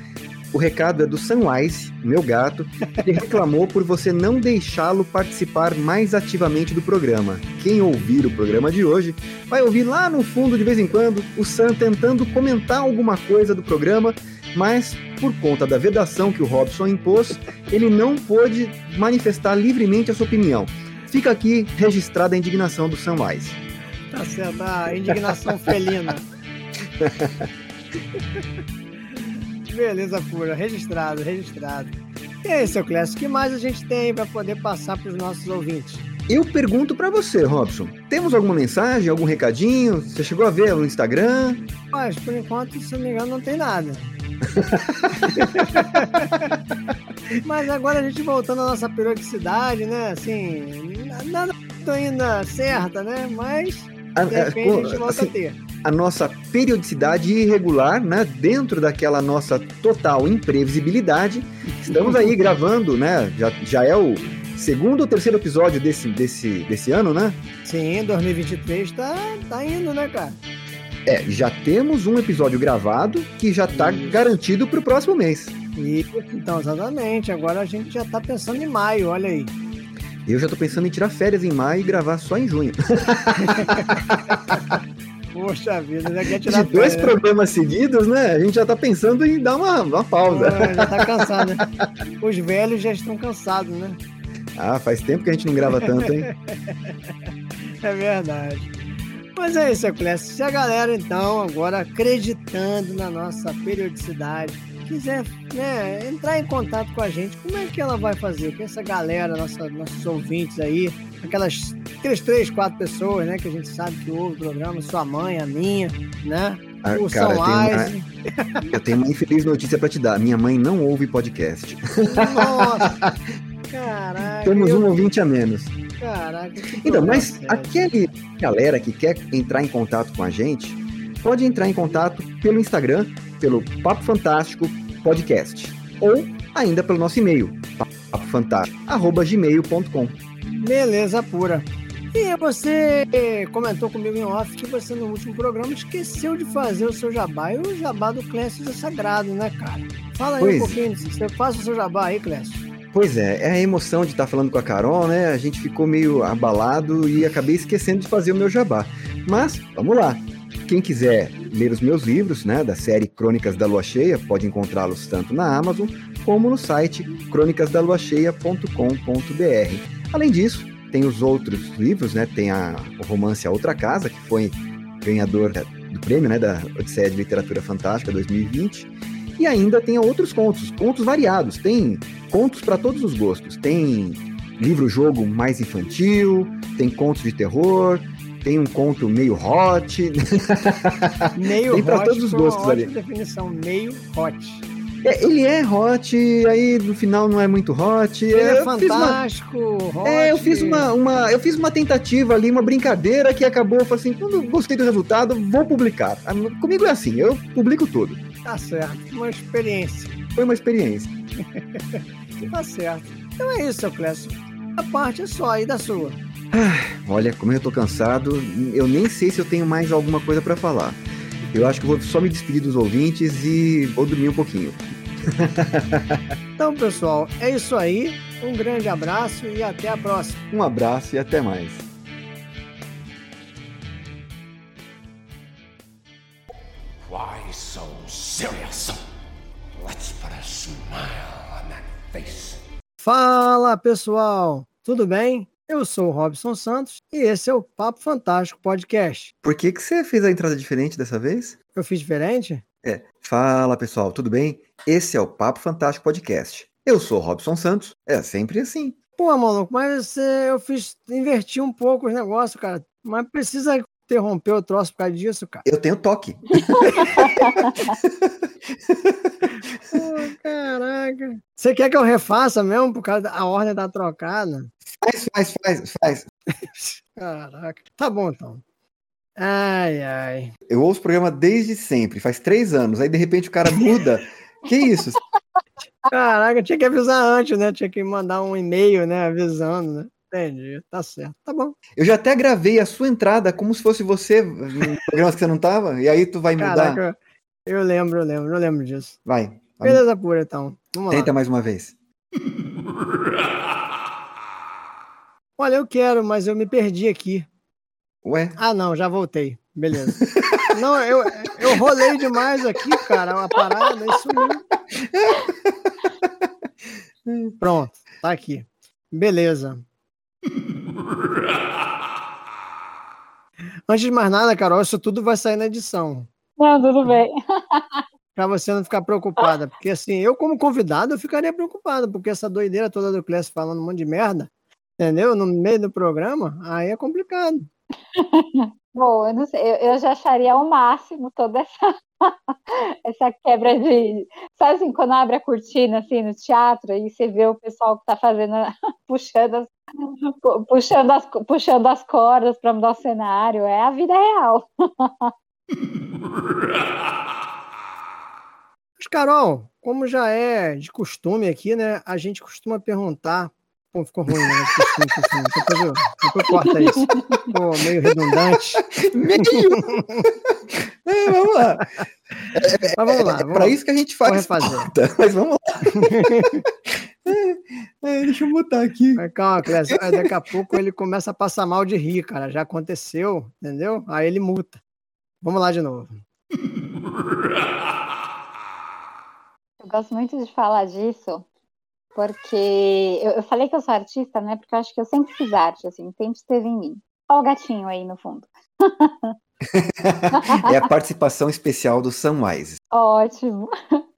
O recado é do Sunwise, meu gato, que reclamou por você não deixá-lo participar mais ativamente do programa. Quem ouvir o programa de hoje vai ouvir lá no fundo, de vez em quando, o Sam tentando comentar alguma coisa do programa, mas por conta da vedação que o Robson impôs, ele não pôde manifestar livremente a sua opinião. Fica aqui registrada a indignação do Sunwise. Tá certo, a indignação felina. Beleza pura, registrado, registrado. E aí, seu Clécio, o que mais a gente tem para poder passar para os nossos ouvintes? Eu pergunto para você, Robson. Temos alguma mensagem, algum recadinho? Você chegou a ver no Instagram? Mas, por enquanto, se não me engano, não tem nada. Mas agora a gente voltando à nossa periodicidade, né? Assim, nada ainda certa, né? Mas de repente a gente volta assim, a ter a nossa periodicidade irregular, né? Dentro daquela nossa total imprevisibilidade. Estamos aí gravando, né? Já, já é o segundo ou terceiro episódio desse, desse, desse ano, né? Sim, 2023 tá, tá indo, né, cara? É, já temos um episódio gravado que já tá Isso. garantido pro próximo mês. Isso, então, exatamente. Agora a gente já tá pensando em maio, olha aí. Eu já tô pensando em tirar férias em maio e gravar só em junho. Poxa vida, já quer tirar De dois programas seguidos, né? A gente já tá pensando em dar uma, uma pausa. Pô, já tá cansado, né? Os velhos já estão cansados, né? Ah, faz tempo que a gente não grava tanto, hein? é verdade. Mas é isso, Clécio. Se a galera, então, agora acreditando na nossa periodicidade, quiser né, entrar em contato com a gente, como é que ela vai fazer? Com essa galera, nossa, nossos ouvintes aí, aquelas, aquelas três, quatro pessoas, né, que a gente sabe que ouve o programa, sua mãe, a minha, né? Ah, o cara, eu tenho, uma, eu tenho uma infeliz notícia para te dar. Minha mãe não ouve podcast. Nossa! Caraca. Temos um ouvinte a menos. Caraca. Então, mas aquele galera que quer entrar em contato com a gente, pode entrar em contato pelo Instagram, pelo Papo Fantástico Podcast, ou ainda pelo nosso e-mail, papofantástico.gmail.com. Beleza pura. E você comentou comigo em off que você no último programa esqueceu de fazer o seu jabá. E o jabá do Clécio é sagrado, né, cara? Fala aí Pois. um pouquinho, você faz o seu jabá aí, Clécio. Pois é, é a emoção de estar falando com a Carol, né? A gente ficou meio abalado e acabei esquecendo de fazer o meu jabá. Mas, vamos lá. Quem quiser ler os meus livros, né, da série Crônicas da Lua Cheia, pode encontrá-los tanto na Amazon como no site crônicasdaluacheia.com.br. Além disso, tem os outros livros, né? Tem a, o romance A Outra Casa, que foi ganhador do prêmio, né, da Odisseia de Literatura Fantástica 2020. E ainda tem outros contos, contos variados. Tem contos para todos os gostos. Tem livro-jogo mais infantil, tem contos de terror, tem um conto meio hot. Meio Tem hot todos os gostos ali. definição, meio hot. É, ele é hot, aí no final não é muito hot. Ele é eu fiz uma- fantástico, hot. É, eu fiz uma, uma, eu fiz uma tentativa ali, uma brincadeira que acabou, eu falei assim, quando gostei do resultado, vou publicar. Ah, Comigo é assim, eu publico tudo. Tá certo, uma experiência. Foi uma experiência. Tá certo. Então é isso, seu Clécio. A parte é só aí da sua. Olha, como eu tô cansado, eu nem sei se eu tenho mais alguma coisa pra falar. Eu acho que vou só me despedir dos ouvintes e vou dormir um pouquinho. Então, pessoal, é isso aí. Um grande abraço e até a próxima. Um abraço e até mais. Why so serious? Let's put a smile on that face. Fala, pessoal. Tudo bem? Eu sou o Robson Santos e esse é o Papo Fantástico Podcast. Por que, que você fez a entrada diferente dessa vez? Eu fiz diferente? É, fala pessoal, tudo bem? Esse é o Papo Fantástico Podcast. Eu sou o Robson Santos, é sempre assim. Pô, maluco, mas você- eu fiz. Inverti um pouco os negócios, cara. Mas precisa interromper o troço por causa disso, cara. Eu tenho toque. Pô, caraca. Você quer que eu refaça mesmo por causa da ordem tá trocada? Faz, faz, faz, faz. Caraca. Tá bom, então. Ai, ai. Eu ouço o programa desde sempre, faz três anos, aí de repente o cara muda. que isso? Caraca, tinha que avisar antes, né? Tinha que mandar um e-mail, né? Avisando, né? Entendi, tá certo. Tá bom. Eu já até gravei a sua entrada como se fosse você em programas que você não tava, e aí tu vai mudar. Caraca, eu lembro, eu lembro, eu lembro disso. Vai, Beleza pura, então. Vamos lá. tenta mais uma vez. Olha, eu quero, mas eu me perdi aqui. Ué, Ah, não, já voltei. Beleza. não, eu, eu rolei demais aqui, cara, uma parada, isso sumiu. Pronto, tá aqui. Beleza. Antes de mais nada, Carol, isso tudo vai sair na edição. Não, tudo bem. Pra você não ficar preocupada. Porque assim, eu como convidado, eu ficaria preocupado, porque essa doideira toda do Clécio falando um monte de merda, entendeu? No meio do programa, aí é complicado. Bom, eu não sei, eu, eu já acharia o máximo toda essa, essa quebra de. Sabe assim, quando abre a cortina assim no teatro e você vê o pessoal que tá fazendo, puxando as, pu- puxando as, puxando as cordas para mudar o cenário, é a vida real. Mas, Carol, como já é de costume aqui, né? A gente costuma perguntar. Pô, ficou ruim, né? Costume, costume. Depois, eu, depois corta isso. Ficou meio redundante. meio! É, vamos lá. Mas vamos lá. É Vamos, pra isso que a gente faz. pauta, Mas vamos lá. É, deixa eu botar aqui. Mas calma, Clécio. Daqui a pouco ele começa a passar mal de rir, cara. Já aconteceu, entendeu? Aí ele multa. Vamos lá de novo. Eu gosto muito de falar disso, porque eu, eu falei que eu sou artista, né? Porque eu acho que eu sempre fiz arte, assim, sempre esteve em mim. Olha o gatinho aí no fundo. É a participação especial do Samwise. Ótimo.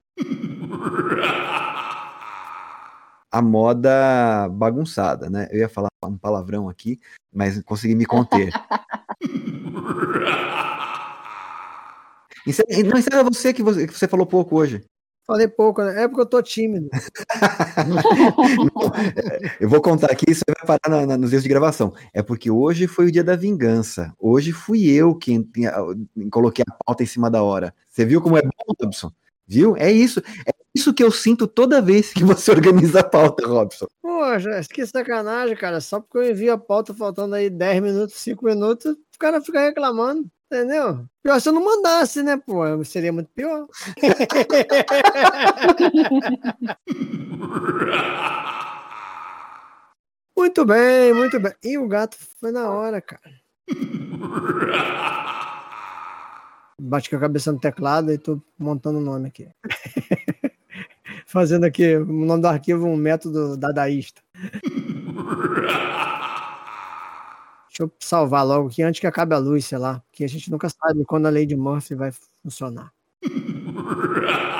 A moda bagunçada, né? Eu ia falar um palavrão aqui, mas consegui me conter. Não, você que, você que você falou pouco hoje. Falei pouco, né? É porque eu tô tímido. Eu vou contar aqui, isso vai parar na- na- nos dias de gravação. É porque hoje foi o dia da vingança. Hoje fui eu quem tinha- coloquei a pauta em cima da hora. Você viu como é bom, Dobson? Viu? É isso. É isso que eu sinto toda vez que você organiza a pauta, Robson. Poxa, que sacanagem, cara. Só porque eu envio a pauta faltando aí 10 minutos, 5 minutos, o cara fica reclamando. Entendeu? Pior se eu não mandasse, né, pô? Seria muito pior. muito bem, muito bem. E o gato foi na hora, cara. Bate com a cabeça no teclado e tô montando o nome aqui. Fazendo aqui o nome do arquivo um método dadaísta. Deixa eu salvar logo aqui antes que acabe a luz, sei lá. Porque a gente nunca sabe quando a lei de Murphy vai funcionar.